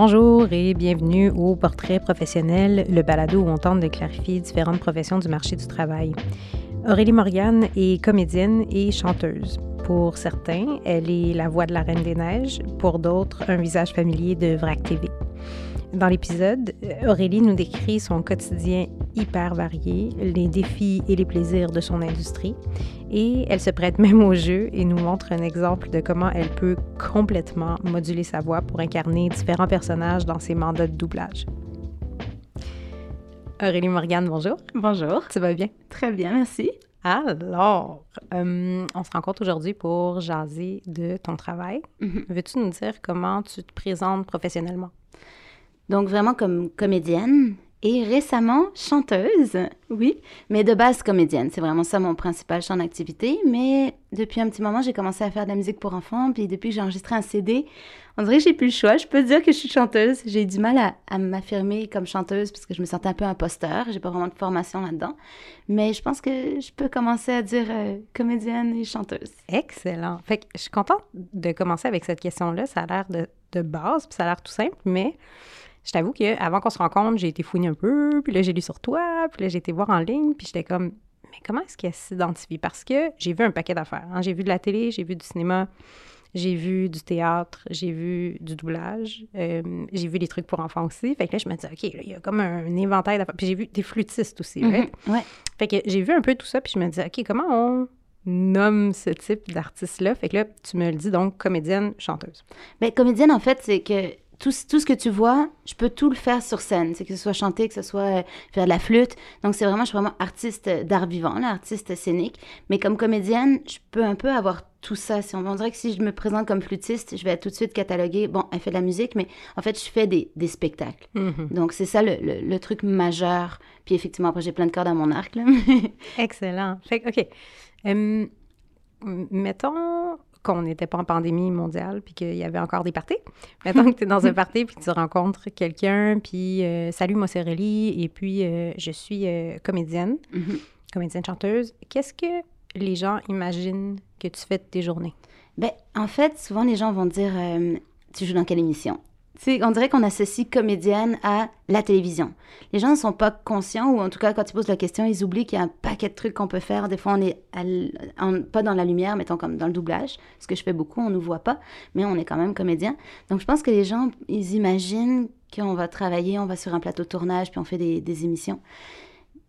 Bonjour et bienvenue au Portrait professionnel, le balado où on tente de clarifier différentes professions du marché du travail. Aurélie Morgane est comédienne et chanteuse. Pour certains, elle est la voix de la Reine des Neiges, pour d'autres, un visage familier de VRAC TV. Dans l'épisode, Aurélie nous décrit son quotidien hyper varié, les défis et les plaisirs de son industrie, et elle se prête même au jeu et nous montre un exemple de comment elle peut complètement moduler sa voix pour incarner différents personnages dans ses mandats de doublage. Aurélie Morgane, bonjour. Bonjour. Tu vas bien? Très bien, merci. Alors, euh, on se rencontre aujourd'hui pour jaser de ton travail. Mhm. Veux-tu nous dire comment tu te présentes professionnellement? Donc vraiment comme comédienne et récemment chanteuse, oui, mais de base comédienne. C'est vraiment ça mon principal champ d'activité. Mais depuis un petit moment, j'ai commencé à faire de la musique pour enfants. Puis depuis que j'ai enregistré un CD, on dirait que j'ai plus le choix. Je peux dire que je suis chanteuse. J'ai du mal à, m'affirmer comme chanteuse parce que je me sentais un peu imposteur. J'ai pas vraiment de formation là-dedans. Mais je pense que je peux commencer à dire euh, comédienne et chanteuse. Excellent. Fait je suis contente de commencer avec cette question-là. Ça a l'air de, de base, puis ça a l'air tout simple, mais je t'avoue qu'avant qu'on se rencontre, j'ai été fouiner un peu, puis là, j'ai lu sur toi, puis là, j'ai été voir en ligne, puis j'étais comme, mais comment est-ce qu'elle s'identifie? Parce que j'ai vu un paquet d'affaires. hein. J'ai vu de la télé, j'ai vu du cinéma, j'ai vu du théâtre, j'ai vu du doublage, euh, j'ai vu des trucs pour enfants aussi. Fait que là, je me disais, OK, là, il y a comme un éventail d'affaires. Puis j'ai vu des flûtistes aussi, right? Mhm, Ouais. Fait que j'ai vu un peu tout ça, puis je me disais, OK, comment on nomme ce type d'artiste-là? Fait que là, tu me le dis donc, comédienne, chanteuse. Ben, comédienne, en fait, c'est que tout, tout ce que tu vois, je peux tout le faire sur scène. C'est que ce soit chanter, que ce soit euh, faire de la flûte. Donc, c'est vraiment, je suis vraiment artiste d'art vivant, là, artiste scénique. Mais comme comédienne, je peux un peu avoir tout ça. Si on, on dirait que si je me présente comme flûtiste, je vais tout de suite cataloguer, bon, elle fait de la musique, mais en fait, je fais des, des spectacles. Mhm. Donc, c'est ça le, le, le truc majeur. Puis, effectivement, après, j'ai plein de cordes à mon arc, là. Excellent. Fait OK. Hum, mettons qu'on n'était pas en pandémie mondiale puis qu'il y avait encore des parties. Mettons que tu es dans un party puis que tu rencontres quelqu'un puis euh, salut, moi c'est Aurélie et puis euh, je suis euh, comédienne, Mhm. comédienne chanteuse. Qu'est-ce que les gens imaginent que tu fais de tes journées? Ben, en fait, souvent, les gens vont dire Tu joues dans quelle émission? Tu sais, on dirait qu'on associe comédienne à la télévision. Les gens ne sont pas conscients, ou en tout cas, quand ils posent la question, ils oublient qu'il y a un paquet de trucs qu'on peut faire. Des fois, on est pas dans la lumière, mettons comme dans le doublage, ce que je fais beaucoup, on ne nous voit pas, mais on est quand même comédien. Donc, je pense que les gens, ils imaginent qu'on va travailler, on va sur un plateau de tournage, puis on fait des émissions.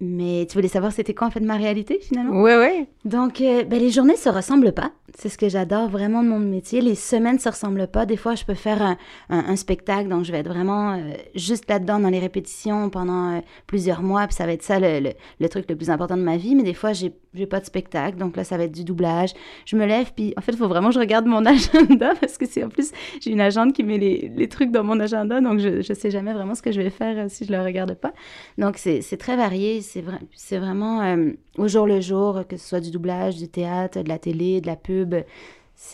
Mais tu voulais savoir c'était quoi en fait ma réalité finalement? Oui, oui. donc, euh, ben, les journées se ressemblent pas. C'est ce que j'adore vraiment de mon métier. Les semaines se ressemblent pas. Des fois, je peux faire un, un- un spectacle, donc je vais être vraiment euh, juste là-dedans dans les répétitions pendant euh, plusieurs mois, puis ça va être ça le, le- le truc le plus important de ma vie. Mais des fois, j'ai j'ai pas de spectacle, donc là, ça va être du doublage. Je me lève, puis en fait, il faut vraiment que je regarde mon agenda parce que c'est en plus, j'ai une agente qui met les, les trucs dans mon agenda, donc je, je sais jamais vraiment ce que je vais faire si je le regarde pas. Donc, c'est très varié. C'est vrai, c'est vraiment euh, au jour le jour, que ce soit du doublage, du théâtre, de la télé, de la pub.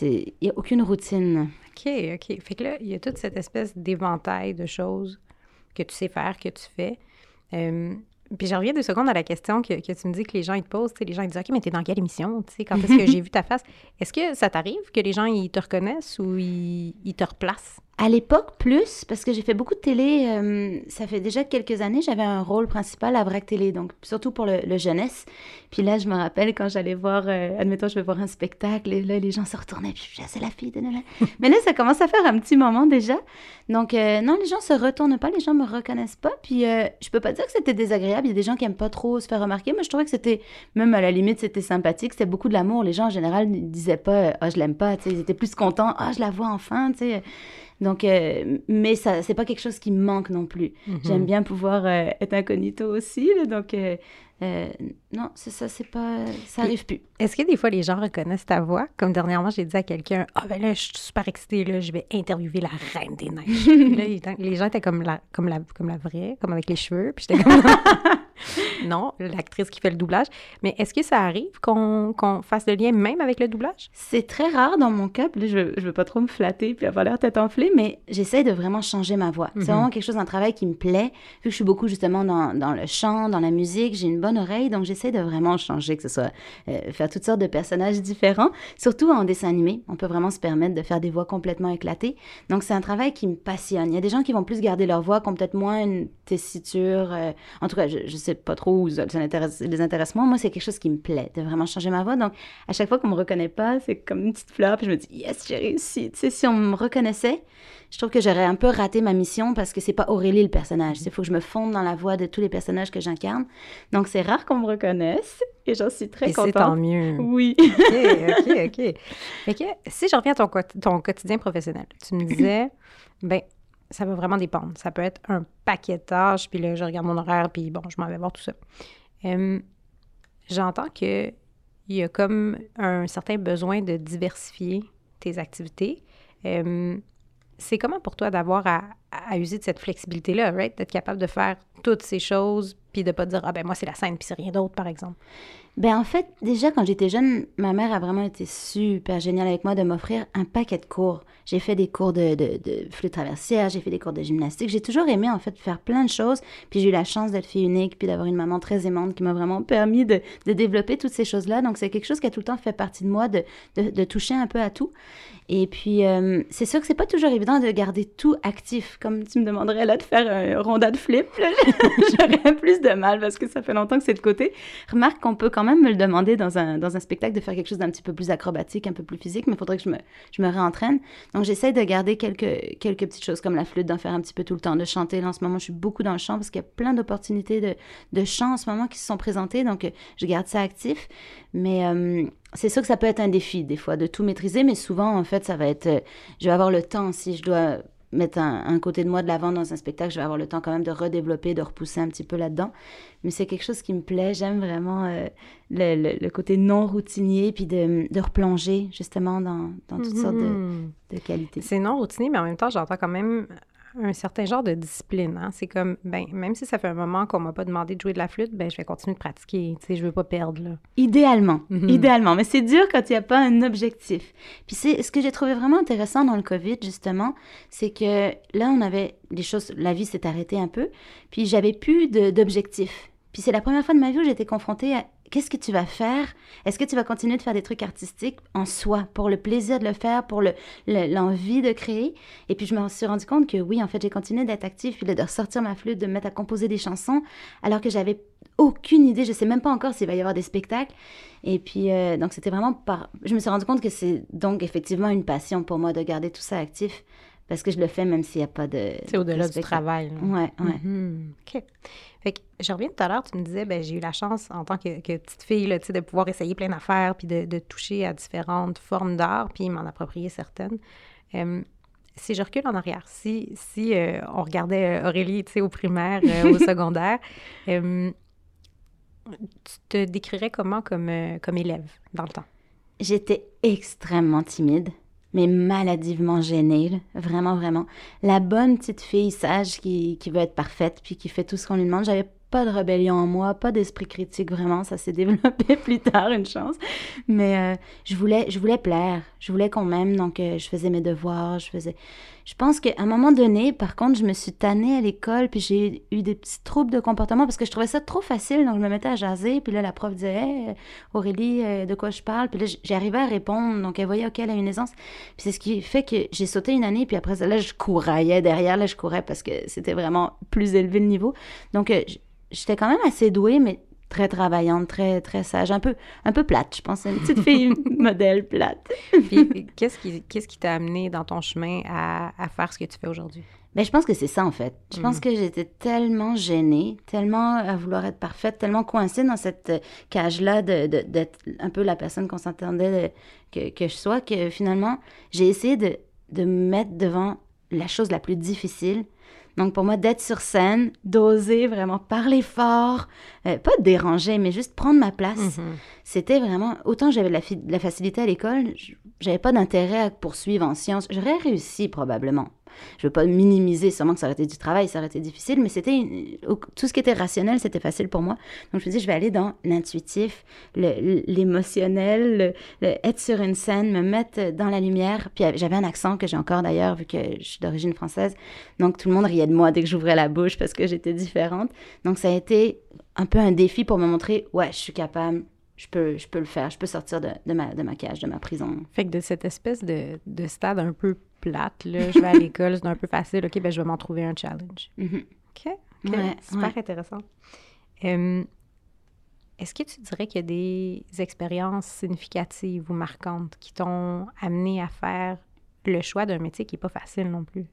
Il n'y a aucune routine. OK, OK. Fait que là, il y a toute cette espèce d'éventail de choses que tu sais faire, que tu fais. Euh, puis je reviens deux secondes à la question que, que tu me dis que les gens ils te posent. Les gens ils disent OK, mais t'es dans quelle émission? Tu sais, quand est-ce que j'ai vu ta face? Est-ce que ça t'arrive que les gens ils te reconnaissent ou ils, ils te replacent? À l'époque, plus, parce que j'ai fait beaucoup de télé. euh, ça fait déjà quelques années, j'avais un rôle principal à Vrac Télé, donc surtout pour le, le jeunesse. Puis là, je me rappelle quand j'allais voir, euh, admettons, je vais voir un spectacle, et là, les gens se retournaient, puis je disais, c'est la fille de Noël. Mais là, ça commence à faire un petit moment déjà. Donc, euh, non, les gens se retournent pas, les gens me reconnaissent pas. Puis, je peux pas dire que c'était désagréable. Il y a des gens qui aiment pas trop se faire remarquer. Moi, je trouvais que c'était, même à la limite, c'était sympathique. C'était beaucoup de l'amour. Les gens, en général, ne disaient pas, ah, je l'aime pas. Tu sais, ils étaient plus contents, ah, je la vois enfin. Tu sais. Donc, euh, mais ça, c'est pas quelque chose qui me manque non plus. J'aime bien pouvoir euh, être incognito aussi. là, donc, euh, non, c'est ça, c'est pas, ça arrive plus. Est-ce que des fois les gens reconnaissent ta voix? Comme dernièrement, j'ai dit à quelqu'un Ah, ben là, je suis super excitée, là, je vais interviewer la reine des neiges. Là, les gens- les gens étaient comme la, comme, la, comme la vraie, comme avec les cheveux. Puis j'étais comme non, l'actrice qui fait le doublage. Mais est-ce que ça arrive qu'on fasse le lien même avec le doublage? C'est très rare dans mon cas. je, ne veux pas trop me flatter puis avoir l'air tête enflée, mais j'essaie de vraiment changer ma voix. C'est mhm. vraiment quelque chose, un travail qui me plaît. Vu que je suis beaucoup justement dans, dans le chant, dans la musique, j'ai une bonne oreille, donc j'essaie de vraiment changer, que ce soit euh, faire toutes sortes de personnages différents. Surtout en dessin animé, on peut vraiment se permettre de faire des voix complètement éclatées. Donc c'est un travail qui me passionne. Il y a des gens qui vont plus garder leur voix, qui ont peut-être moins une tessiture. Euh, en tout cas, je, je sais pas trop ça les intéresse moins. Moi, c'est quelque chose qui me plaît, de vraiment changer ma voix. Donc, à chaque fois qu'on me reconnaît pas, c'est comme une petite fleur, puis je me dis, yes, j'ai réussi. Tu sais, si on me reconnaissait, je trouve que j'aurais un peu raté ma mission parce que c'est pas Aurélie le personnage. Il faut que je me fonde dans la voix de tous les personnages que j'incarne. Donc, c'est rare qu'on me reconnaisse et j'en suis très contente. c'est tant mieux. Oui. OK, OK, OK. si je reviens à ton, ton quotidien professionnel, tu me disais, ben ça va vraiment dépendre. Ça peut être un paquet de tâches, puis là, je regarde mon horaire, puis bon, je m'en vais voir tout ça. J'entends qu'il y a comme un certain besoin de diversifier tes activités. C'est comment pour toi d'avoir à, user de cette flexibilité-là, right? D'être capable de faire toutes ces choses, puis de pas dire, ah ben moi, c'est la scène, puis c'est rien d'autre, par exemple. Ben en fait, déjà quand j'étais jeune, ma mère a vraiment été super géniale avec moi de m'offrir un paquet de cours. J'ai fait des cours de, de, de traversière, j'ai fait des cours de gymnastique. J'ai toujours aimé en fait faire plein de choses. Puis j'ai eu la chance d'être fille unique, puis d'avoir une maman très aimante qui m'a vraiment permis de, développer toutes ces choses-là. Donc c'est quelque chose qui a tout le temps fait partie de moi, de toucher un peu à tout. Et puis, euh, c'est sûr que c'est pas toujours évident de garder tout actif. Comme tu me demanderais là de faire un ronda de flip, j'aurais plus de mal parce que ça fait longtemps que c'est de côté. Remarque qu'on peut quand même me le demander dans un, dans un spectacle de faire quelque chose d'un petit peu plus acrobatique, un peu plus physique, mais il faudrait que je me, je me réentraîne. Donc, j'essaie de garder quelques, quelques petites choses comme la flûte, d'en faire un petit peu tout le temps, de chanter. Là, en ce moment, je suis beaucoup dans le chant parce qu'il y a plein d'opportunités de, de chant en ce moment qui se sont présentées. Donc, je garde ça actif. Mais euh, c'est sûr que ça peut être un défi, des fois, de tout maîtriser, mais souvent, en fait, ça va être. Euh, je vais avoir le temps, si je dois mettre un, côté de moi de l'avant dans un spectacle, je vais avoir le temps quand même de redévelopper, de repousser un petit peu là-dedans. Mais c'est quelque chose qui me plaît. J'aime vraiment euh, le, côté non routinier, puis de, de replonger justement dans, dans toutes sortes de, mm-hmm. de qualités. C'est non routinier, mais en même temps, j'entends quand même un certain genre de discipline. Hein? C'est comme, ben, même si ça fait un moment qu'on m'a pas demandé de jouer de la flûte, ben, je vais continuer de pratiquer. Tu sais, je veux pas perdre, là. Idéalement. Mhm. Idéalement. Mais c'est dur quand il n'y a pas un objectif. Puis c'est ce que j'ai trouvé vraiment intéressant dans le COVID, justement, c'est que là, on avait les choses, la vie s'est arrêtée un peu, puis j'avais plus d'objectif. Puis c'est la première fois de ma vie où j'étais confrontée à qu'est-ce que tu vas faire? Est-ce que tu vas continuer de faire des trucs artistiques en soi, pour le plaisir de le faire, pour l'envie de créer? Et puis je me suis rendu compte que oui, en fait, j'ai continué d'être active, puis de ressortir ma flûte, de me mettre à composer des chansons, alors que j'avais aucune idée, je sais même pas encore s'il va y avoir des spectacles. Et puis, euh, donc c'était vraiment par... Je me suis rendu compte que c'est donc effectivement une passion pour moi de garder tout ça actif parce que je le fais même s'il n'y a pas de. C'est au-delà du travail. Oui, Ouais, ouais. Mm-hmm. OK. Fait que je reviens tout à l'heure, tu me disais, ben j'ai eu la chance en tant que, petite fille là, de pouvoir essayer plein d'affaires, puis de, toucher à différentes formes d'art, puis m'en approprier certaines. si je recule en arrière, si, si euh, on regardait euh, Aurélie, au primaire, euh, au secondaire, tu te décrirais comment comme, comme élève dans le temps? J'étais extrêmement timide mais maladivement gênée, vraiment, vraiment. La bonne petite fille sage qui, qui veut être parfaite, puis qui fait tout ce qu'on lui demande. J'avais pas de rébellion en moi, pas d'esprit critique vraiment, ça s'est développé plus tard, une chance. Mais euh, je voulais je voulais plaire, je voulais qu'on m'aime, donc euh, je faisais mes devoirs, je faisais je pense qu'à un moment donné, par contre, je me suis tannée à l'école, puis j'ai eu des petits troubles de comportement parce que je trouvais ça trop facile, donc je me mettais à jaser, puis là, la prof disait hey, Aurélie, euh, de quoi je parle? Puis là, j'arrivais à répondre, donc elle voyait, OK, elle a une aisance. Puis c'est ce qui fait que j'ai sauté une année, puis après ça, là, je courais derrière, là, je courais parce que c'était vraiment plus élevé le niveau. Donc, j'étais quand même assez douée, mais très travaillante, très très sage, un peu un peu plate, je pense, une petite fille modèle plate. Puis qu'est-ce qui qu'est-ce qui t'a amené dans ton chemin à, à faire ce que tu fais aujourd'hui? Mais ben, je pense que c'est ça en fait. Je pense mm. que j'étais tellement gênée, tellement à vouloir être parfaite, tellement coincée dans cette cage-là d'être de, un peu la personne qu'on s'entendait que, que je sois, que finalement, j'ai essayé de, de me mettre devant la chose la plus difficile, donc pour moi, d'être sur scène, d'oser vraiment parler fort, euh, pas de déranger, mais juste prendre ma place, mhm. c'était vraiment... Autant j'avais de la, facilité à l'école, j'avais pas d'intérêt à poursuivre en sciences. J'aurais réussi probablement. Je veux pas minimiser, sûrement que ça aurait été du travail, ça aurait été difficile, mais c'était tout ce qui était rationnel, c'était facile pour moi. Donc je me dis, je vais aller dans l'intuitif, l'émotionnel, être sur une scène, me mettre dans la lumière. Puis j'avais un accent que j'ai encore d'ailleurs, vu que je suis d'origine française. Donc tout le monde riait de moi dès que j'ouvrais la bouche parce que j'étais différente. Donc ça a été un peu un défi pour me montrer, ouais, je suis capable, je peux, je peux le faire, je peux sortir de, de, ma, de ma cage, de ma prison. Fait que de cette espèce de, de stade un peu plate, là, je vais à l'école, c'est un peu facile, OK, ben je vais m'en trouver un challenge. Mm-hmm. OK, ouais, super intéressant. Est-ce que tu dirais qu'il y a des expériences significatives ou marquantes qui t'ont amené à faire le choix d'un métier qui n'est pas facile non plus?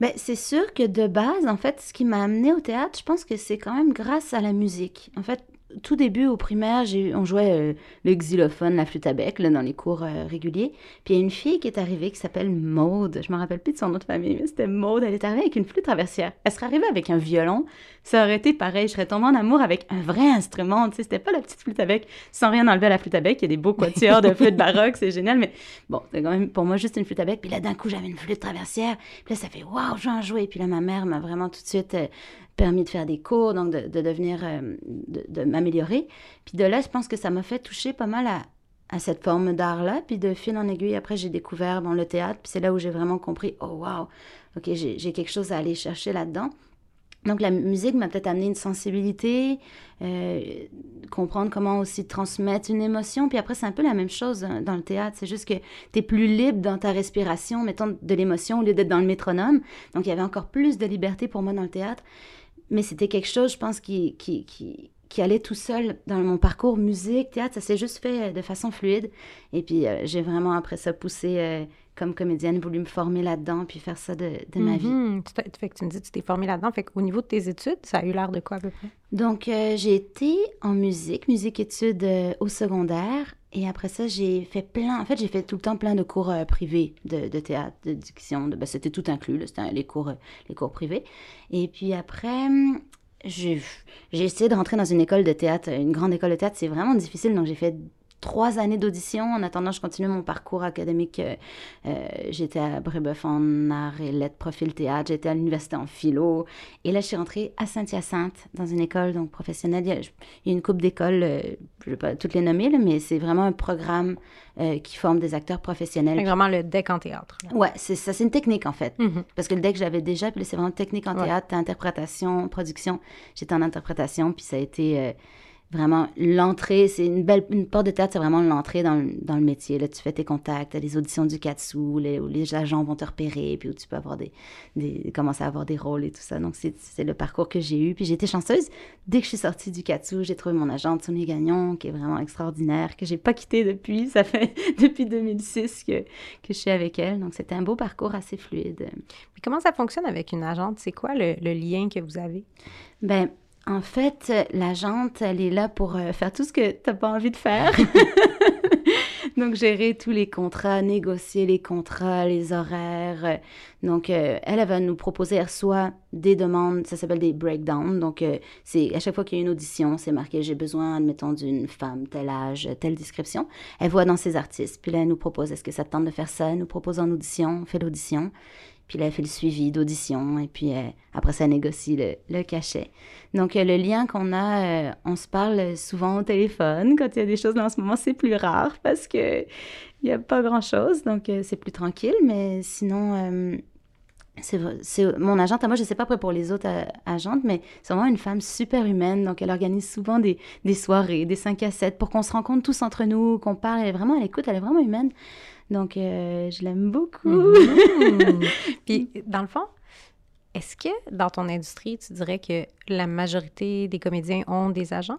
Bien, c'est sûr que de base, en fait, ce qui m'a amené au théâtre, je pense que c'est quand même grâce à la musique. En fait, tout début au primaire, on jouait euh, le xylophone, la flûte à bec là, dans les cours euh, réguliers. Puis il y a une fille qui est arrivée qui s'appelle Maude. Je me rappelle plus de son nom de famille, mais c'était Maude. Elle est arrivée avec une flûte traversière. Elle serait arrivée avec un violon. Ça aurait été pareil. Je serais tombée en amour avec un vrai instrument. Tu sais, c'était pas la petite flûte à bec. Sans rien enlever à la flûte à bec. Il y a des beaux quatuors de flûte baroque. C'est génial. Mais bon, c'est quand même pour moi juste une flûte à bec. Puis là, d'un coup, j'avais une flûte traversière. Puis là, ça fait waouh, je vais en jouer. Puis là, ma mère m'a vraiment tout de suite euh, permis de faire des cours, donc de, devenir, euh, de, m'améliorer. Puis de là, je pense que ça m'a fait toucher pas mal à, à cette forme d'art-là. Puis de fil en aiguille, après, j'ai découvert le théâtre. Puis c'est là où j'ai vraiment compris, oh wow, ok, j'ai quelque chose à aller chercher là-dedans. Donc la musique m'a peut-être amené une sensibilité, euh, comprendre comment aussi transmettre une émotion. Puis après, c'est un peu la même chose hein, dans le théâtre. C'est juste que tu es plus libre dans ta respiration, mettons de l'émotion, au lieu d'être dans le métronome. Donc il y avait encore plus de liberté pour moi dans le théâtre mais c'était quelque chose, je pense, qui, qui, qui, qui, allait tout seul dans mon parcours musique, théâtre. Ça s'est juste fait euh, de façon fluide. Et puis, euh, j'ai vraiment, après ça, poussé euh, comme comédienne, voulu me former là-dedans, puis faire ça de, de ma vie. Mm-hmm. Tu fait que tu me dis que tu t'es formée là-dedans. Fait qu'au niveau de tes études, ça a eu l'air de quoi à peu près? Donc, j'ai été en musique, musique-études au secondaire. Et après ça, j'ai fait plein. En fait, j'ai fait tout le temps plein de cours euh, privés de, de, théâtre, de diction. De, ben, c'était tout inclus, c'était les cours, les cours privés. Et puis après, j'ai essayé de rentrer dans une école de théâtre, une grande école de théâtre. C'est vraiment difficile. Donc, j'ai fait trois années d'audition. En attendant, je continuais mon parcours académique. Euh, euh, j'étais à Brébeuf en art et lettres, profil théâtre. J'étais à l'université en philo. Et là, je suis rentrée à Saint-Hyacinthe, dans une école donc professionnelle. Il y a, une coupe d'écoles, euh, je ne vais pas toutes les nommer, mais c'est vraiment un programme qui forme des acteurs professionnels. C'est vraiment le deck en théâtre. Ouais, c'est ça. C'est une technique, en fait. Mm-hmm. Parce que le deck, j'avais déjà, puis c'est vraiment technique en théâtre, interprétation, production. J'étais en interprétation, puis ça a été vraiment l'entrée, c'est une belle une porte de théâtre, c'est vraiment l'entrée dans, dans, le métier. Là, tu fais tes contacts, les auditions du Katsu, les, où les agents vont te repérer, puis où tu peux avoir des, des commencer à avoir des rôles et tout ça. Donc, c'est le parcours que j'ai eu. Puis j'ai été chanceuse. Dès que je suis sortie du Katsu, j'ai trouvé mon agent, Tony Gagnon, qui est vraiment extraordinaire, que j'ai pas quitté depuis. Ça fait depuis 2006 que, que je suis avec elle. Donc, c'était un beau parcours assez fluide. Puis comment ça fonctionne avec une agente? C'est quoi le, le lien que vous avez? Ben en fait, la jante, elle est là pour euh, faire tout ce que tu n'as pas envie de faire. Donc, gérer tous les contrats, négocier les contrats, les horaires. Donc, euh, elle, elle va nous proposer, soit des demandes, ça s'appelle des breakdowns. Donc, euh, c'est à chaque fois qu'il y a une audition, c'est marqué j'ai besoin, admettons, d'une femme, tel âge, telle description. Elle voit dans ses artistes. Puis là, elle nous propose est-ce que ça te tente de faire ça? Elle nous propose en audition, on fait l'audition. Puis là, elle fait le suivi d'audition et puis euh, après, ça négocie le, cachet. Donc, le lien qu'on a, euh, on se parle souvent au téléphone. Quand il y a des choses là en ce moment, c'est plus rare parce que il n'y a pas grand-chose. Donc, euh, c'est plus tranquille. Mais sinon, c'est mon agente à moi, je ne sais pas après pour les autres agentes, mais c'est vraiment une femme super humaine. Donc, elle organise souvent des, des soirées, des 5 à 7 pour qu'on se rencontre tous entre nous, qu'on parle. Elle est vraiment à l'écoute, elle est vraiment humaine. Donc, euh, je l'aime beaucoup. Mhm. Puis, dans le fond, est-ce que dans ton industrie, tu dirais que la majorité des comédiens ont des agents?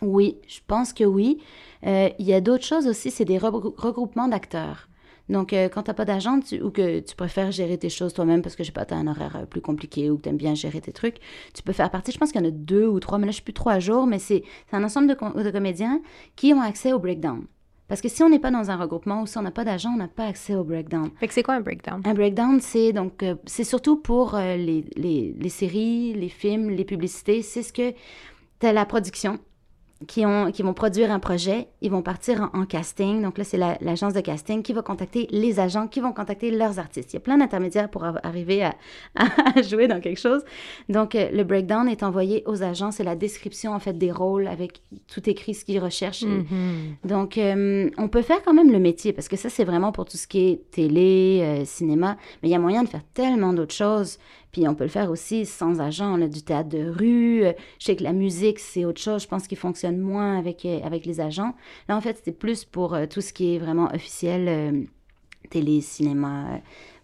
Oui, je pense que oui. Euh, il y a d'autres choses aussi, c'est des regroupements d'acteurs. Donc, euh, quand tu n'as pas d'agent ou que tu préfères gérer tes choses toi-même parce que, je sais pas, tu as un horaire plus compliqué ou que tu aimes bien gérer tes trucs, tu peux faire partie. Je pense qu'il y en a deux ou trois, mais là, je suis plus trois jours, mais c'est un ensemble de, de comédiens qui ont accès au breakdown. Parce que si on n'est pas dans un regroupement ou si on n'a pas d'agent, on n'a pas accès au breakdown. Fait que c'est quoi un breakdown? Un breakdown, c'est donc euh, c'est surtout pour euh, les, les, les, séries, les films, les publicités. C'est ce que tu as la production, qui, ont, qui vont produire un projet, ils vont partir en, casting. Donc là, c'est l'agence de casting qui va contacter les agents, qui vont contacter leurs artistes. Il y a plein d'intermédiaires pour arriver à, à, jouer dans quelque chose. Donc, euh, le breakdown est envoyé aux agents. C'est la description, en fait, des rôles avec tout écrit ce qu'ils recherchent. Mm-hmm. Donc, euh, on peut faire quand même le métier parce que ça, c'est vraiment pour tout ce qui est télé, euh, cinéma. Mais il y a moyen de faire tellement d'autres choses. Puis on peut le faire aussi sans agent, a du théâtre de rue. Euh, je sais que la musique, c'est autre chose. Je pense qu'il fonctionne moins avec, euh, avec les agents. Là, en fait, c'était plus pour euh, tout ce qui est vraiment officiel, télé, cinéma.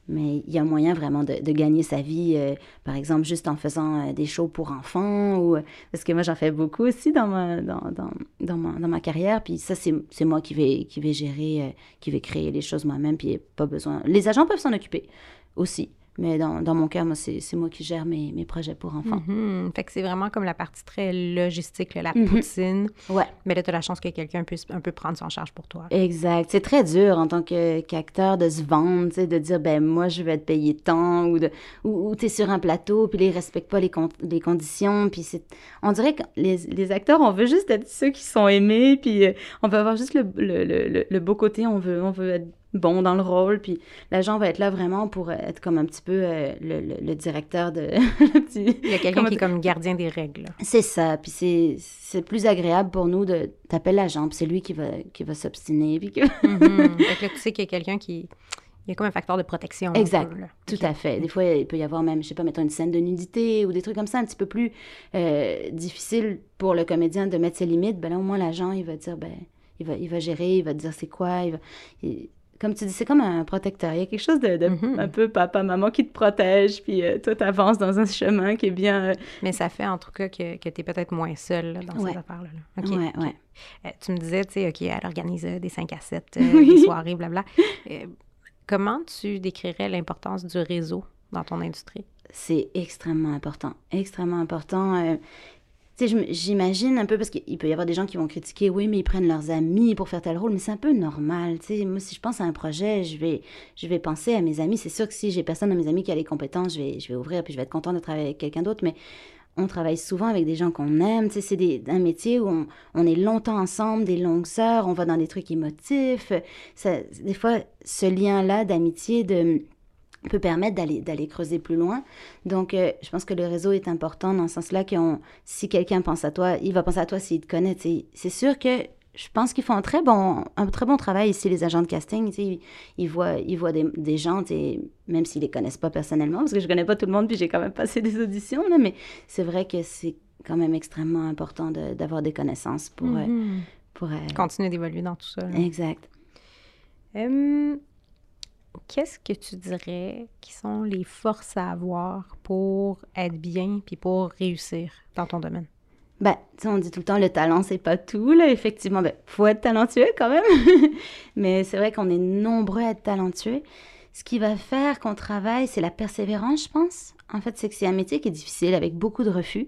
mais il y a moyen vraiment de, gagner sa vie, par exemple, juste en faisant des shows pour enfants. Ou, parce que moi, j'en fais beaucoup aussi dans ma, dans, dans, dans ma, dans ma carrière. Puis ça, c'est moi qui vais, qui vais gérer, qui vais créer les choses moi-même. Puis pas besoin. Les agents peuvent s'en occuper aussi. Mais dans, dans mon cas, moi, c'est moi qui gère mes, mes projets pour enfants. Mm-hmm. Fait que c'est vraiment comme la partie très logistique, la mm-hmm. poutine. Ouais. Mais là, tu as la chance que quelqu'un puisse un peu prendre son charge pour toi. Exact. C'est très dur en tant qu'acteur de se vendre, de dire, ben moi, je vais te payer tant, ou, de, ou, tu es sur un plateau, puis ils respectent pas les, les conditions. Puis on dirait que les, les, acteurs, on veut juste être ceux qui sont aimés, puis euh, on veut avoir juste le, le, le, le beau côté, on veut, on veut être bon dans le rôle. Puis l'agent va être là vraiment pour être comme un petit peu euh, le, directeur de. Il y a quelqu'un qui est comme gardien des règles. C'est ça. Puis c'est plus agréable pour nous de t'appeler l'agent. Puis c'est lui qui va, qui va s'obstiner. Puis mm-hmm. tu sais qu'il y a quelqu'un qui. Il y a comme un facteur de protection. Exact. tout à fait. Des fois, il peut y avoir même, je sais pas, mettons une scène de nudité ou des trucs comme ça, un petit peu plus euh, difficile pour le comédien de mettre ses limites. Ben là, au moins, l'agent, il va dire, ben, il va, il va gérer, il va dire c'est quoi, il va, comme tu dis, c'est comme un protecteur. Il y a quelque chose de, mm-hmm. un peu papa, maman qui te protège, puis euh, toi, tu avances dans un chemin qui est bien. Euh, Mais ça fait en tout cas que, que tu es peut-être moins seule dans ces affaires-là. OK. Ouais, ouais. Euh, tu me disais, tu sais, OK, elle organise des 5 à 7, des soirées, blabla. comment tu décrirais l'importance du réseau dans ton industrie? C'est extrêmement important. Extrêmement important j'imagine un peu, parce qu'il peut y avoir des gens qui vont critiquer, oui, mais ils prennent leurs amis pour faire tel rôle, mais c'est un peu normal. Tu sais, moi, si je pense à un projet, je vais, je vais penser à mes amis. C'est sûr que si j'ai personne dans mes amis qui a les compétences, je vais, je vais ouvrir, puis je vais être contente de travailler avec quelqu'un d'autre, mais on travaille souvent avec des gens qu'on aime. Tu sais, c'est un métier où on, on, est longtemps ensemble, des longues heures, on va dans des trucs émotifs. Ça, des fois, ce lien-là d'amitié, de peut permettre d'aller d'aller creuser plus loin. Donc, euh, je pense que le réseau est important dans ce sens-là que si quelqu'un pense à toi, il va penser à toi s'il te connaît. C'est sûr que je pense qu'ils font un très bon un très bon travail ici les agents de casting. Ils, ils voient ils voient des, des gens, même s'ils les connaissent pas personnellement, parce que je connais pas tout le monde puis j'ai quand même passé des auditions là, mais c'est vrai que c'est quand même extrêmement important d'avoir des connaissances pour mm-hmm. pour euh, continuer d'évoluer dans tout ça. Exact. Qu'est-ce que tu dirais qui sont les forces à avoir pour être bien puis pour réussir dans ton domaine? Ben, on dit tout le temps le talent, c'est pas tout, là. Effectivement, ben, faut être talentueux quand même. Mais c'est vrai qu'on est nombreux à être talentueux. Ce qui va faire qu'on travaille, c'est la persévérance, je pense. En fait, c'est que c'est un métier qui est difficile avec beaucoup de refus.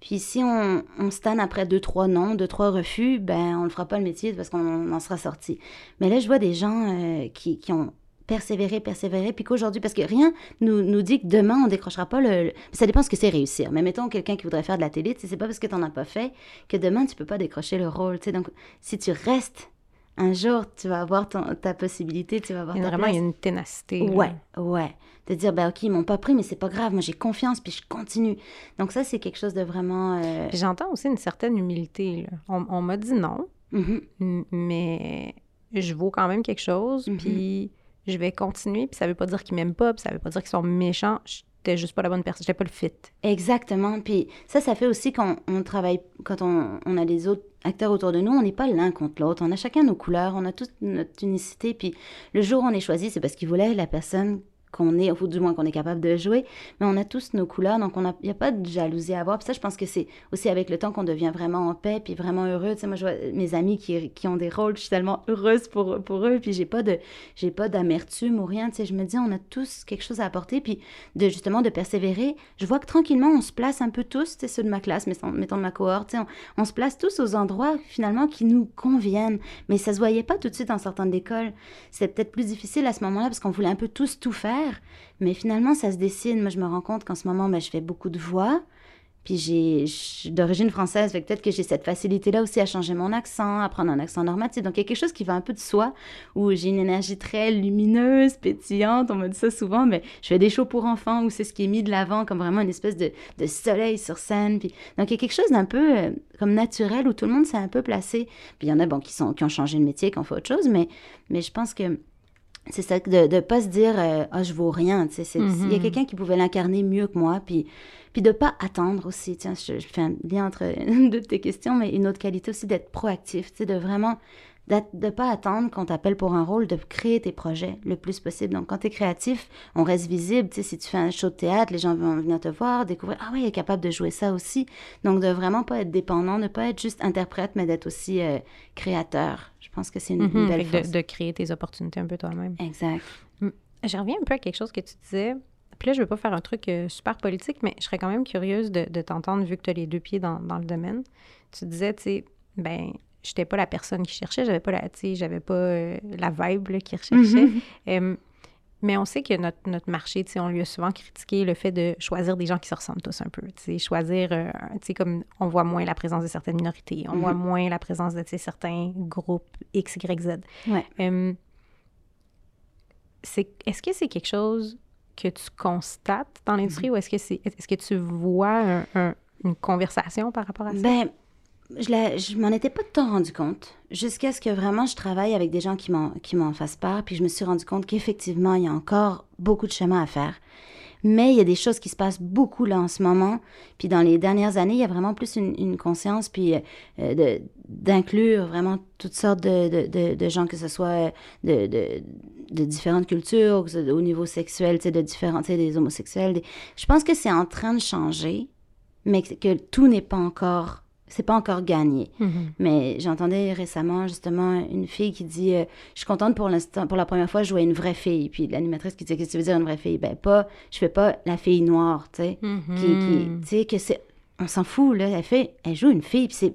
Puis si on, on après deux, trois noms, deux, trois refus, ben on ne fera pas le métier parce qu'on en sera sorti. Mais là, je vois des gens euh, qui ont persévérer, persévérer, puis qu'aujourd'hui, parce que rien nous, nous dit que demain, on décrochera pas le... Ça dépend ce que c'est réussir. Mais mettons quelqu'un qui voudrait faire de la télé, c'est pas parce que tu n'en as pas fait que demain, tu peux pas décrocher le rôle. sais Donc, si tu restes, un jour, tu vas avoir ta possibilité, tu vas avoir il y a vraiment, une ténacité. Ouais, ouais. De dire, ben ok, ils m'ont pas pris, mais c'est pas grave, moi j'ai confiance, puis je continue. Donc ça, c'est quelque chose de vraiment... Euh, j'entends aussi une certaine humilité. Là. On, m'a dit non, mm-hmm. mais je vaux quand même quelque chose, mm-hmm. puis je vais continuer, puis ça veut pas dire qu'ils m'aiment pas, puis ça veut pas dire qu'ils sont méchants. J'étais juste pas la bonne personne, j'étais pas le fit. Exactement. Puis ça, ça fait aussi quand on travaille, quand on, on a les autres acteurs autour de nous, on n'est pas l'un contre l'autre. On a chacun nos couleurs, on a toute notre unicité. Puis le jour où on est choisi, c'est parce qu'il voulait la personne qu'on est, ou du moins qu'on est capable de jouer, mais on a tous nos couleurs, donc il n'y a, pas de jalousie à avoir. Puis ça, je pense que c'est aussi avec le temps qu'on devient vraiment en paix, puis vraiment heureux. Tu sais, moi, je vois mes amis qui, qui ont des rôles, je suis tellement heureuse pour, pour eux, puis j'ai pas de j'ai pas d'amertume ou rien. Tu sais, je me dis, on a tous quelque chose à apporter, puis de justement de persévérer. Je vois que tranquillement, on se place un peu tous, tu sais, ceux de ma classe, mettons, mettons de ma cohorte, on, se place tous aux endroits finalement qui nous conviennent. Mais ça se voyait pas tout de suite en sortant de l'école. C'est peut-être plus difficile à ce moment-là parce qu'on voulait un peu tous tout faire. Mais finalement, ça se dessine. Moi, je me rends compte qu'en ce moment, ben, je fais beaucoup de voix. Puis j'ai, d'origine française, que peut-être que j'ai cette facilité-là aussi à changer mon accent, à prendre un accent normatif. Donc il y a quelque chose qui va un peu de soi, où j'ai une énergie très lumineuse, pétillante, on me dit ça souvent, mais je fais des shows pour enfants où c'est ce qui est mis de l'avant comme vraiment une espèce de, de soleil sur scène. Puis, donc il y a quelque chose d'un peu euh, comme naturel où tout le monde s'est un peu placé. Puis il y en a qui, sont, qui ont changé de métier, qui ont fait autre chose, mais, mais je pense que c'est ça, de ne pas se dire euh, ah je vaux rien. Tu sais, Il y a Mhm. quelqu'un qui pouvait l'incarner mieux que moi. Puis, puis de pas attendre aussi. Tiens, je, je fais un lien entre deux de tes questions, mais une autre qualité aussi d'être proactif. Tu sais, de vraiment de pas attendre qu'on t'appelle pour un rôle, de créer tes projets le plus possible. Donc, quand tu es créatif, on reste visible. Tu sais, si tu fais un show de théâtre, les gens vont venir te voir, découvrir ah oui, il est capable de jouer ça aussi. Donc, de vraiment pas être dépendant, ne pas être juste interprète, mais d'être aussi euh, créateur. Je pense que c'est une, une Mhm, belle force. de, de créer tes opportunités un peu toi-même. Exact. Je reviens un peu à quelque chose que tu disais. Puis là, je veux pas faire un truc euh, super politique, mais je serais quand même curieuse de, de t'entendre vu que tu as les deux pieds dans, dans le domaine. Tu disais, tu sais, ben, j'étais pas la personne qui cherchait, j'avais pas la, j'avais pas euh, la vibe là, qui recherchait. Euh, mais on sait que notre, notre marché, on lui a souvent critiqué le fait de choisir des gens qui se ressemblent tous un peu. Choisir, euh, comme on voit moins la présence de certaines minorités, on Mhm. voit moins la présence de, certains groupes X, Y, Z. Ouais. Est-ce que c'est quelque chose que tu constates dans l'industrie ou est-ce que, c'est, est-ce que tu vois un- un- une conversation par rapport à ça? Ben, je, la- je m'en étais pas tant rendu compte jusqu'à ce que vraiment je travaille avec des gens qui m'en, fassent part. Puis je me suis rendu compte qu'effectivement, il y a encore beaucoup de chemin à faire. Mais il y a des choses qui se passent beaucoup là en ce moment. Puis dans les dernières années, il y a vraiment plus une, conscience, puis euh, de, d'inclure vraiment toutes sortes de, gens, que ce soit de, de, différentes cultures, au niveau sexuel, de différents, des homosexuels. Je pense que c'est en train de changer, mais que tout n'est pas encore, c'est pas encore gagné. Mhm. Mais j'entendais récemment justement une fille qui dit euh, Je suis contente pour l'instant, pour la première fois, je jouais une vraie fille. Puis l'animatrice qui dit Qu'est-ce que tu veux dire une vraie fille Ben, pas, je fais pas la fille noire, tu sais. Qui, qui- tu sais, que c'est. On s'en fout, là. Elle fait, elle joue une fille, puis c'est.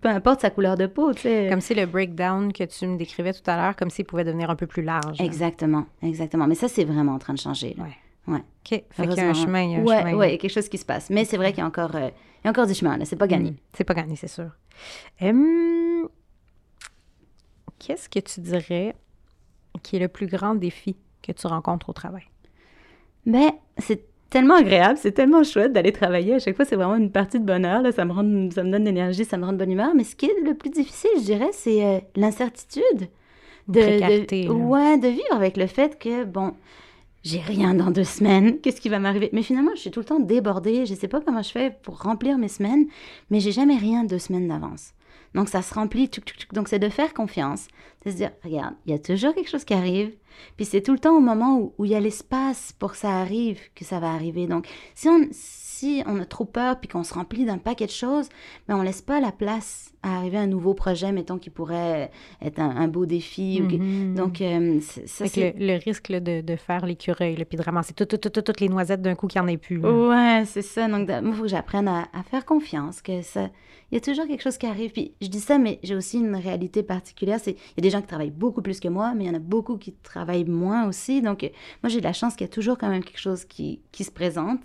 peu importe sa couleur de peau, tu sais. Comme si le breakdown que tu me décrivais tout à l'heure, comme s'il pouvait devenir un peu plus large. Exactement, exactement. Mais ça, c'est vraiment en train de changer. là. Ouais. Ouais. OK. Fait qu'il y a un chemin, il y a un ouais, chemin. ouais, quelque chose qui se passe. Mais c'est vrai qu'il y a encore, euh, il y a encore du chemin, là. C'est pas gagné. Mm. C'est pas gagné, c'est sûr. Hum, Qu'est-ce que tu dirais qui est le plus grand défi que tu rencontres au travail? Ben, c'est tellement agréable, c'est tellement chouette d'aller travailler. À chaque fois, c'est vraiment une partie de bonheur. Là. Ça, me rend, ça me donne de l'énergie, ça me rend de bonne humeur. Mais ce qui est le plus difficile, je dirais, c'est euh, l'incertitude. De, de, ouais, de vivre avec le fait que, bon, j'ai rien dans deux semaines. Qu'est-ce qui va m'arriver? Mais finalement, je suis tout le temps débordée. Je sais pas comment je fais pour remplir mes semaines, mais j'ai jamais rien deux semaines d'avance. Donc, ça se remplit. Donc, c'est de faire confiance, de se dire, regarde, il y a toujours quelque chose qui arrive. Puis c'est tout le temps au moment où, il y a l'espace pour que ça arrive que ça va arriver. Donc, si on, si on a trop peur puis qu'on se remplit d'un paquet de choses, ben on laisse pas la place à arriver à un nouveau projet, mettons, qui pourrait être un, un beau défi. ou Mhm. Donc, euh, ça, c'est... le, le risque là, de, de faire l'écureuil, puis de ramasser tout- tout- tout- tout- toutes les noisettes d'un coup qu'il n'y en ait plus. là. Ouais, c'est ça. Donc, moi, il faut que j'apprenne à, à faire confiance, que ça... Il y a toujours quelque chose qui arrive. Puis, je dis ça, mais j'ai aussi une réalité particulière. C'est, il y a des gens qui travaillent beaucoup plus que moi, mais il y en a beaucoup qui travaillent moins aussi. Donc, moi, j'ai de la chance qu'il y a toujours quand même quelque chose qui, qui se présente.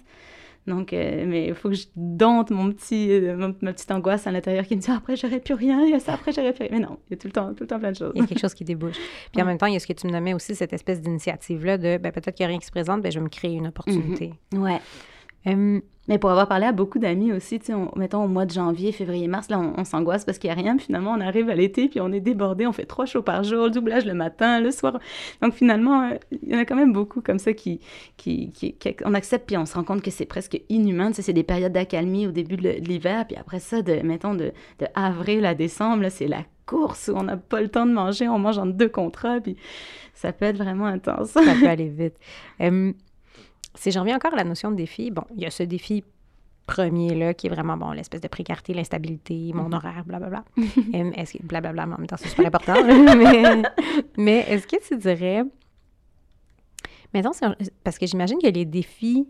Donc, euh, mais il faut que je dompte mon petit, euh, ma petite angoisse à l'intérieur qui me dit Ah, après, j'aurais plus rien, il y a ça, après, j'aurais plus rien. Mais non, il y a tout le temps, tout le temps plein de choses. Il y a quelque chose qui débouche. Puis en même temps, il y a ce que tu me nommais aussi, cette espèce d'initiative-là de ben, peut-être qu'il n'y a rien qui se présente, ben, je vais me créer une opportunité. Ouais. Mais pour avoir parlé à beaucoup d'amis aussi, tu sais, on- mettons au mois de janvier, février, mars, là, on, on s'angoisse parce qu'il n'y a rien. Puis finalement, on arrive à l'été, puis on est débordé, on fait trois shows par jour, le doublage le matin, le soir. Donc finalement, euh, il y en a quand même beaucoup comme ça qui, qui, qui, qui- on accepte, puis on se rend compte que c'est presque inhumain. Tu sais, c'est des périodes d'accalmie au début de l'hiver, puis après ça, de, mettons, de, de avril à décembre, là, c'est la course où on n'a pas le temps de manger, on mange en deux contrats, puis ça peut être vraiment intense. ça peut aller vite. Si je reviens encore à la notion de défi, bon, il y a ce défi premier là qui est vraiment bon l'espèce de précarité l'instabilité mon horaire blablabla Hum, est-ce que blablabla mais en même temps c'est super important mais, mais est-ce que tu dirais mettons parce que j'imagine que les défis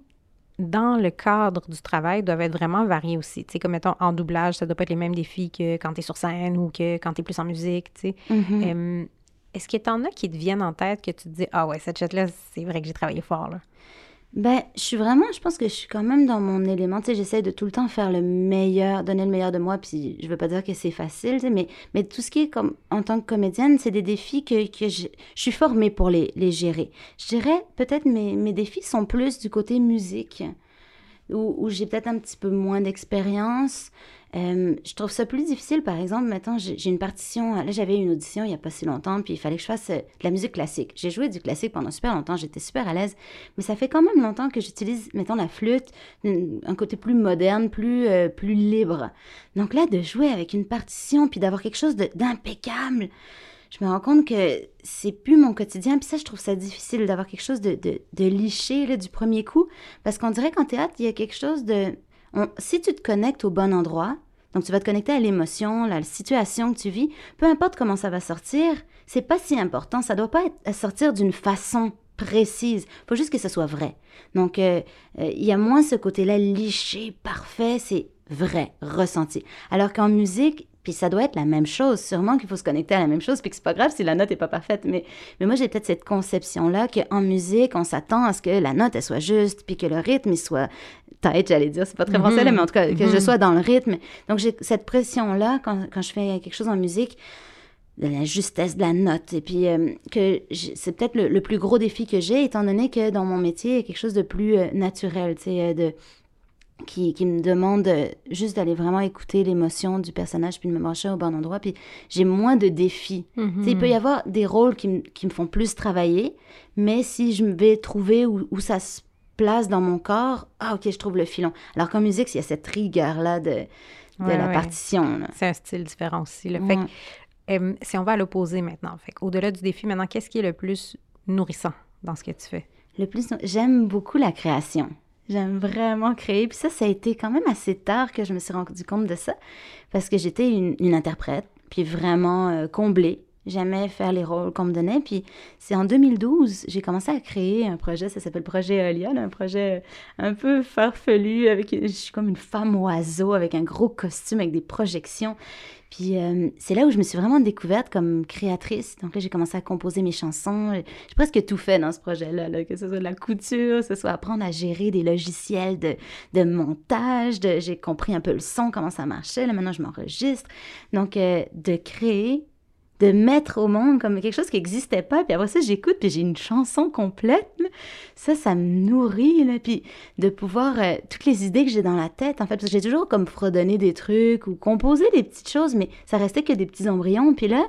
dans le cadre du travail doivent être vraiment variés aussi. Tu sais, comme mettons en doublage, ça doit pas être les mêmes défis que quand tu es sur scène ou que quand tu es plus en musique, tu sais. Mhm. Est-ce que t'en as qui te viennent en tête que tu te dis Ah ouais, cette chatte-là, c'est vrai que j'ai travaillé fort là? Ben, je suis vraiment, je pense que je suis quand même dans mon élément. Tu sais, j'essaie de tout le temps faire le meilleur, donner le meilleur de moi. Puis je veux pas dire que c'est facile, tu sais, mais, mais tout ce qui est comme en tant que comédienne, c'est des défis que, que je, suis formée pour les, les gérer. Je dirais peut-être mes, mes défis sont plus du côté musique, où, j'ai peut-être un petit peu moins d'expérience. Euh, je trouve ça plus difficile, par exemple, maintenant, j'ai une partition, là j'avais une audition il n'y a pas si longtemps, puis il fallait que je fasse euh, de la musique classique. J'ai joué du classique pendant super longtemps, j'étais super à l'aise, mais ça fait quand même longtemps que j'utilise, mettons, la flûte, un côté plus moderne, plus, euh, plus libre. Donc là, de jouer avec une partition, puis d'avoir quelque chose d'impeccable, je me rends compte que c'est plus mon quotidien. Puis ça, je trouve ça difficile d'avoir quelque chose de, de, de liché là, du premier coup. Parce qu'on dirait qu'en théâtre, il y a quelque chose de si tu te connectes au bon endroit, donc tu vas te connecter à l'émotion, la situation que tu vis, peu importe comment ça va sortir, c'est pas si important, ça doit pas être, sortir d'une façon précise, faut juste que ce soit vrai. Donc euh, euh, il y a moins ce côté-là liché, parfait, c'est vrai, ressenti. Alors qu'en musique, puis ça doit être la même chose. Sûrement qu'il faut se connecter à la même chose, puis que c'est pas grave si la note est pas parfaite. Mais, mais moi, j'ai peut-être cette conception-là qu'en musique, on s'attend à ce que la note, elle soit juste, puis que le rythme, il soit tight, j'allais dire. C'est pas très français, là, mais en tout cas, que je mhm. sois dans le rythme. Donc, j'ai cette pression-là quand, quand je fais quelque chose en musique de la justesse de la note. Et puis, euh, que c'est peut-être le, plus gros défi que j'ai, étant donné que dans mon métier, il y a quelque chose de plus euh, naturel, tu sais, euh, de qui, qui, me demande juste d'aller vraiment écouter l'émotion du personnage puis de me marcher au bon endroit. Puis j'ai moins de défis. Mm Il peut y avoir des rôles qui, qui, me font plus travailler, mais si je vais trouver où, où, ça se place dans mon corps, ah ok, je trouve le filon. Alors qu'en musique, il y a cette rigueur-là de, de la partition. C'est un style différent aussi. Le fait que, si on va à l'opposé maintenant, fait au-delà du défi, maintenant, qu'est-ce qui est le plus nourrissant dans ce que tu fais? Le plus, j'aime beaucoup la création. J'aime vraiment créer. Puis ça, ça a été quand même assez tard que je me suis rendu compte de ça, parce que j'étais une, interprète, puis vraiment euh, comblée. J'aimais faire les rôles qu'on me donnait. Puis c'est en 2012, j'ai commencé à créer un projet, ça s'appelle Projet Eolia, un projet un peu farfelu, avec, je suis comme une femme oiseau avec un gros costume, avec des projections. Puis euh, c'est là où je me suis vraiment découverte comme créatrice. Donc là, j'ai commencé à composer mes chansons. J'ai presque tout fait dans ce projet-là, que ce soit de la couture, que ce soit apprendre à gérer des logiciels de, de montage. j'ai compris un peu le son, comment ça marchait. Là, maintenant, je m'enregistre. Donc, euh, de créer de mettre au monde comme quelque chose qui n'existait pas. Puis après ça, j'écoute, puis j'ai une chanson complète. Ça, ça me nourrit. Là. Puis de pouvoir, euh, toutes les idées que j'ai dans la tête, en fait, parce que j'ai toujours comme fredonné des trucs ou composé des petites choses, mais ça restait que des petits embryons. Puis là,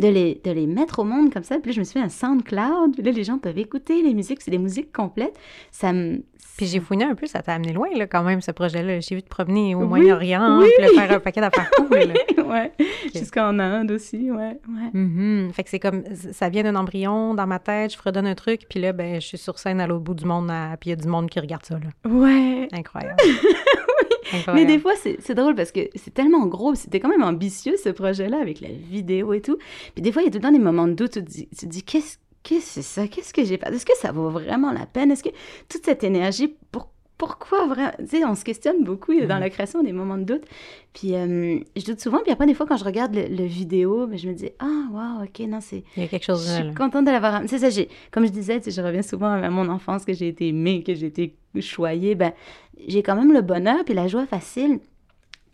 de les, de les mettre au monde comme ça. Puis là, je me suis fait un SoundCloud. Puis là, les gens peuvent écouter les musiques. C'est des musiques complètes. Ça me, puis j'ai fouiné un peu, ça t'a amené loin, là, quand même, ce projet-là. J'ai vu te promener au Moyen-Orient, oui. faire un paquet d'affaires cool. oui, ouais. Jusqu'en Inde aussi, ouais. ouais. Mm-hmm. Fait que c'est comme, ça vient d'un embryon dans ma tête, je fredonne un truc, puis là, ben, je suis sur scène à l'autre bout du monde, puis il y a du monde qui regarde ça, là. Ouais. Incroyable. Mais des fois, c'est drôle parce que c'est tellement gros, c'était quand même ambitieux ce projet-là avec la vidéo et tout. Puis des fois, il y a tout le temps des moments de doute, tu te dis, dis qu'est-ce qu'est-ce que c'est ça? Qu'est-ce que j'ai fait? Est-ce que ça vaut vraiment la peine? Est-ce que toute cette énergie, pour, pourquoi vraiment? Tu sais, on se questionne beaucoup dans mm. la création des moments de doute. Puis euh, je doute souvent, puis après, des fois, quand je regarde le, vidéo, mais ben, je me dis, ah, wow, ok, non, c'est. Il y a quelque chose Je suis contente de l'avoir. C'est ça, j'ai, comme je disais, je reviens souvent à mon enfance, que j'ai été aimée, que j'ai été choyée. Ben, j'ai quand même le bonheur puis la joie facile.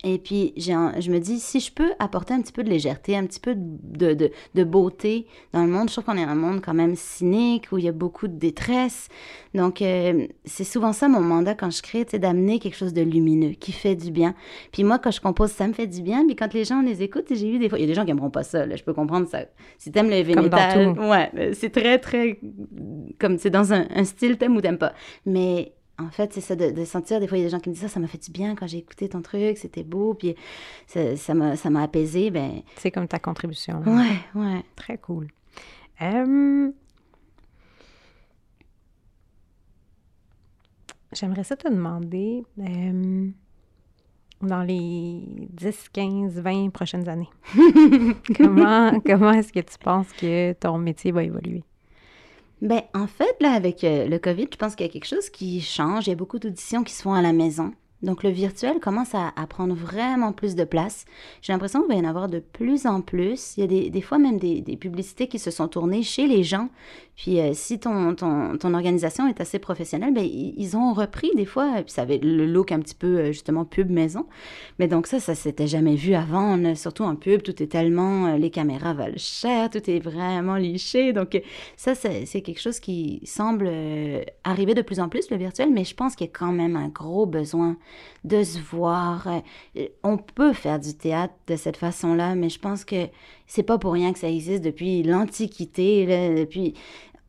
Et puis, je me dis, si je peux apporter un petit peu de légèreté, un petit peu de, de, de beauté dans le monde, je trouve qu'on est un monde quand même cynique, où il y a beaucoup de détresse. Donc, euh, c'est souvent ça mon mandat quand je crée, c'est d'amener quelque chose de lumineux, qui fait du bien. Puis moi, quand je compose, ça me fait du bien. Puis quand les gens les écoutent, j'ai eu des fois, il y a des gens qui n'aimeront pas ça, là, je peux comprendre ça. Si t'aimes le vénétal, ouais, euh, c'est très, très, comme c'est dans un, un style, t'aimes ou t'aimes pas. Mais en fait, c'est ça de, sentir. Des fois, il y a des gens qui me disent ça, ça m'a fait du bien quand j'ai écouté ton truc, c'était beau, puis ça m'a ça apaisé. Ben... C'est comme ta contribution. Ouais, ouais. Très cool. J'aimerais ça te demander, dans les 10, 15, 20 prochaines années, comment, comment est-ce que tu penses que ton métier va évoluer? Ben, en fait, là, avec euh, le COVID, je pense qu'il y a quelque chose qui change. Il y a beaucoup d'auditions qui se font à la maison. Donc le virtuel commence à, prendre vraiment plus de place. J'ai l'impression qu'il va y en avoir de plus en plus. Il y a des, des fois même des, des, publicités qui se sont tournées chez les gens. Puis euh, si ton, ton, ton, organisation est assez professionnelle, ben, ils ont repris des fois, puis ça avait le look un petit peu euh, justement pub maison. Mais donc ça, ça s'était jamais vu avant. Surtout en pub, tout est tellement, euh, les caméras valent cher, tout est vraiment liché. Donc ça, c'est quelque chose qui semble arriver de plus en plus, le virtuel, mais je pense qu'il y a quand même un gros besoin de se voir. Euh, on peut faire du théâtre de cette façon-là, mais je pense que c'est pas pour rien que ça existe depuis l'Antiquité, depuis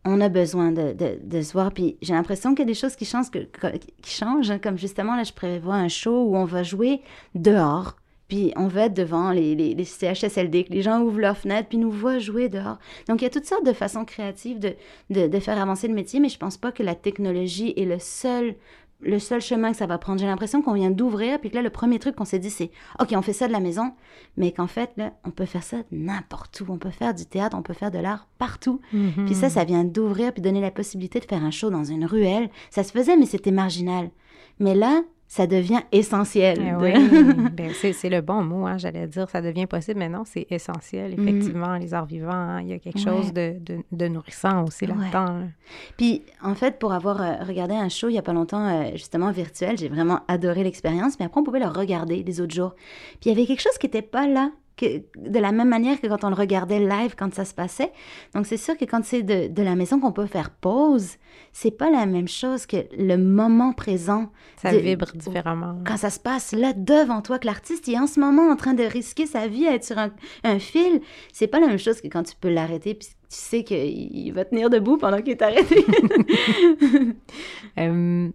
on a besoin de, de, se voir. Puis j'ai l'impression qu'il y a des choses qui changent, qui changent. Hein, comme justement, là, je prévois un show où on va jouer dehors. Puis on va être devant les, les, CHSLD, que les gens ouvrent leurs fenêtres, puis nous voient jouer dehors. Donc il y a toutes sortes de façons créatives de, de, de faire avancer le métier, mais je pense pas que la technologie est le seul le seul chemin que ça va prendre. J'ai l'impression qu'on vient d'ouvrir, puis que là, le premier truc qu'on s'est dit, c'est OK, on fait ça de la maison, mais qu'en fait, là, on peut faire ça n'importe où. On peut faire du théâtre, on peut faire de l'art partout. Mm-hmm. Puis ça, ça vient d'ouvrir, puis donner la possibilité de faire un show dans une ruelle. Ça se faisait, mais c'était marginal. Mais là, ça devient essentiel. Eh oui, ben, c'est le bon mot, hein, j'allais dire, ça devient possible, mais non, c'est essentiel, mm. effectivement, les arts vivants, hein, il y a quelque chose de, de, nourrissant aussi là-dedans. Puis, en fait, pour avoir euh, regardé un show il n'y a pas longtemps, euh, justement, virtuel, j'ai vraiment adoré l'expérience, mais après, on pouvait le regarder les autres jours. Puis, il y avait quelque chose qui n'était pas là de la même manière que quand on le regardait live quand ça se passait. Donc c'est sûr que quand c'est de, la maison qu'on peut faire pause, c'est pas la même chose que le moment présent. Ça vibre différemment. Quand ça se passe là devant toi, que l'artiste est en ce moment en train de risquer sa vie à être sur un, un fil, c'est pas la même chose que quand tu peux l'arrêter puis tu sais qu'il va tenir debout pendant qu'il est arrêté. Euh,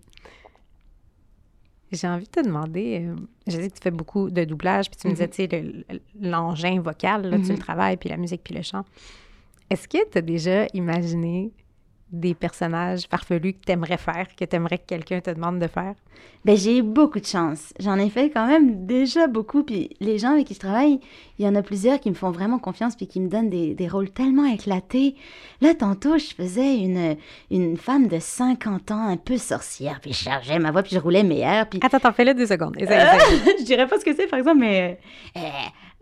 j'ai envie de te demander, euh, je sais que tu fais beaucoup de doublage, puis tu me disais, mm-hmm. tu sais, l'engin vocal, là, tu le mm-hmm. travailles, puis la musique, puis le chant. Est-ce que tu as déjà imaginé des personnages farfelus que tu aimerais faire, que tu aimerais que quelqu'un te demande de faire? Ben, j'ai eu beaucoup de chance. J'en ai fait quand même déjà beaucoup. Puis les gens avec qui je travaille, il y en a plusieurs qui me font vraiment confiance puis qui me donnent des, des rôles tellement éclatés. Là, tantôt, je faisais une, une femme de 50 ans, un peu sorcière, puis je chargeais ma voix, puis je roulais mes airs. Puis... Attends, attends, fais-le deux secondes. je dirais pas ce que c'est, par exemple, mais... Euh,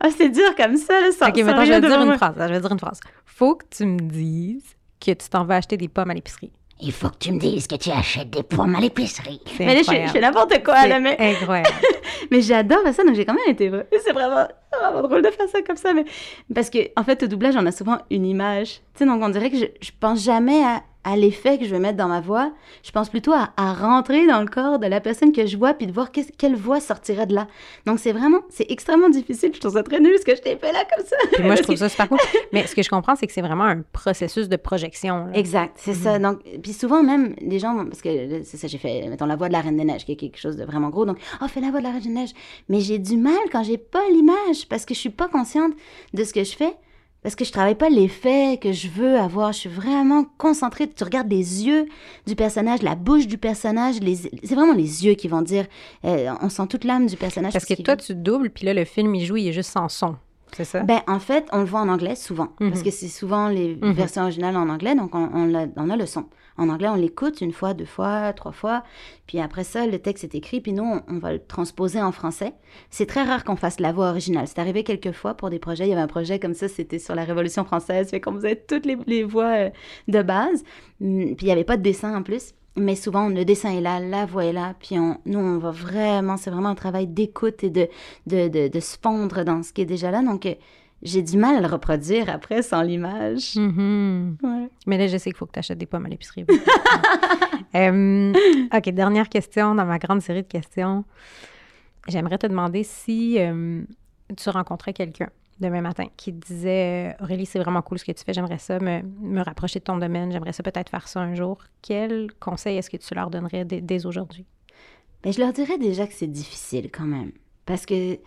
ah, c'est dur comme ça, là, sans, Ok, maintenant, je vais dire une phrase. Je vais dire une phrase. Faut que tu me dises que tu t'en vas acheter des pommes à l'épicerie. Il faut que tu me dises que tu achètes des pommes à l'épicerie. Mais là, je, fais n'importe quoi, là, mais... incroyable. mais j'adore ça, donc j'ai quand même été... C'est vraiment, vraiment drôle de faire ça comme ça, mais... Parce que, en fait, au doublage, on a souvent une image. Tu sais, donc on dirait que je, je pense jamais à à l'effet que je vais mettre dans ma voix. Je pense plutôt à, rentrer dans le corps de la personne que je vois puis de voir quelle voix sortirait de là. Donc, c'est vraiment, c'est extrêmement difficile. Je trouve ça très nul ce que je t'ai fait là comme ça. Puis moi, je trouve ça super cool. Mais ce que je comprends, c'est que c'est vraiment un processus de projection. Exact, c'est ça. Mhm. Donc, puis souvent, même, les gens, parce que c'est ça, j'ai fait, mettons, la voix de la Reine des Neiges, qui est quelque chose de vraiment gros. Donc, oh, fais la voix de la Reine des Neiges. Mais j'ai du mal quand j'ai pas l'image parce que je suis pas consciente de ce que je fais parce que je travaille pas l'effet que je veux avoir. Je suis vraiment concentrée. Tu regardes les yeux du personnage, la bouche du personnage. C'est vraiment les yeux qui vont dire. Euh, on sent toute l'âme du personnage. Parce que toi, tu doubles, puis là, le film, il joue, il est juste sans son. C'est ça? Ben, en fait, on le voit en anglais souvent. Parce mhm. que c'est souvent les mhm. versions originales en anglais, donc on, on, a, on a le son. En anglais, on l'écoute une fois, deux fois, trois fois. Puis après ça, le texte est écrit, puis nous, on, va le transposer en français. C'est très rare qu'on fasse la voix originale. C'est arrivé quelques fois pour des projets. Il y avait un projet comme ça, c'était sur la Révolution française, fait qu'on faisait toutes les, voix euh, de base. Hum, puis il n'y avait pas de dessin en plus. Mais souvent, le dessin est là, la voix est là, puis on, nous, on va vraiment, c'est vraiment un travail d'écoute et de, de, de, de, se fondre dans ce qui est déjà là. Donc, euh, j'ai du mal à le reproduire après sans l'image. Mm-hmm. Mais là, je sais qu'il faut que tu achètes des pommes à l'épicerie. Euh, OK, dernière question dans ma grande série de questions. J'aimerais te demander si euh, tu rencontrais quelqu'un demain matin qui disait Aurélie, c'est vraiment cool ce que tu fais, j'aimerais ça me, me, rapprocher de ton domaine, j'aimerais ça peut-être faire ça un jour. Quel conseil est-ce que tu leur donnerais dès, aujourd'hui? Bien, je leur dirais déjà que c'est difficile quand même. Parce que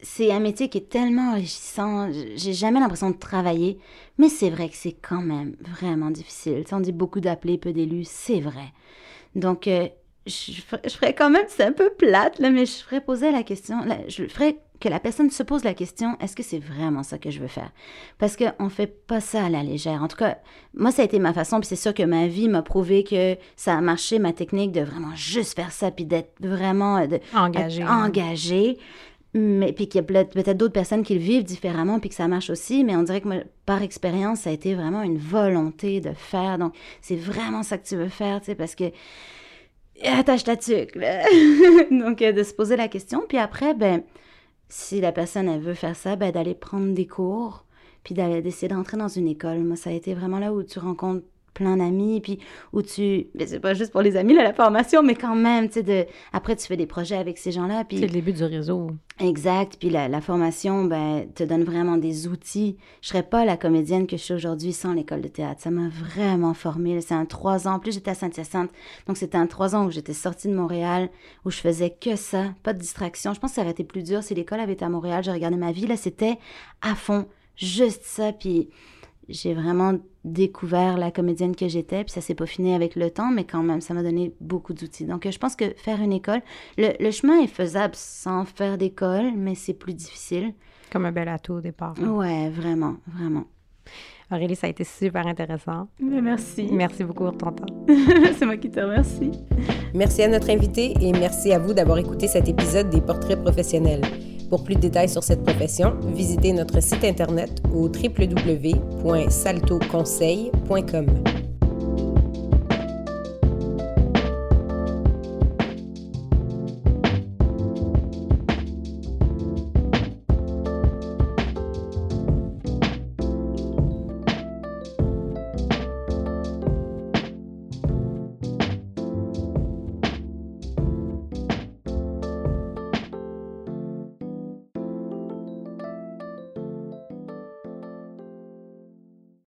c'est un métier qui est tellement enrichissant. J'ai jamais l'impression de travailler, mais c'est vrai que c'est quand même vraiment difficile. on dit beaucoup d'appelés, peu d'élus, c'est vrai. Donc, euh, je, je ferais quand même, c'est un peu plate, là, mais je ferais poser la question, là, je ferais que la personne se pose la question, est-ce que c'est vraiment ça que je veux faire? Parce qu'on fait pas ça à la légère. En tout cas, moi, ça a été ma façon, puis c'est sûr que ma vie m'a prouvé que ça a marché, ma technique de vraiment juste faire ça, puis d'être vraiment euh, de, Engagé. engagé. Mais puis qu'il y a peut-être d'autres personnes qui le vivent différemment puis que ça marche aussi, mais on dirait que moi, par expérience, ça a été vraiment une volonté de faire. Donc, c'est vraiment ça que tu veux faire, tu sais, parce que attache ta tuque. là. Donc, euh, de se poser la question. Puis après, ben, si la personne, elle veut faire ça, ben, d'aller prendre des cours, puis d'aller d'essayer d'entrer dans une école. Moi, ça a été vraiment là où tu rencontres plein d'amis, puis où tu... Ben, c'est pas juste pour les amis, là, la formation, mais quand même, tu sais, de... après, tu fais des projets avec ces gens-là, puis... C'est le début du réseau. Exact. Puis la, la formation, ben, te donne vraiment des outils. Je serais pas la comédienne que je suis aujourd'hui sans l'école de théâtre. Ça m'a vraiment formée. C'est un trois ans. En plus, j'étais à Saint-Hyacinthe. Donc, c'était un trois ans où j'étais sortie de Montréal, où je faisais que ça. Pas de distraction. Je pense que ça aurait été plus dur si l'école avait été à Montréal. J'ai regardé ma vie. Là, c'était à fond. Juste ça. Puis j'ai vraiment découvert la comédienne que j'étais, puis ça s'est pas fini avec le temps, mais quand même, ça m'a donné beaucoup d'outils. Donc, je pense que faire une école, le, le chemin est faisable sans faire d'école, mais c'est plus difficile. Comme un bel atout au départ. Ouais, vraiment, vraiment. Aurélie, ça a été super intéressant. Mais merci. Merci beaucoup pour ton temps. c'est moi qui te remercie. Merci à notre invité et merci à vous d'avoir écouté cet épisode des Portraits professionnels. Pour plus de détails sur cette profession, visitez notre site internet au www.saltoconseil.com.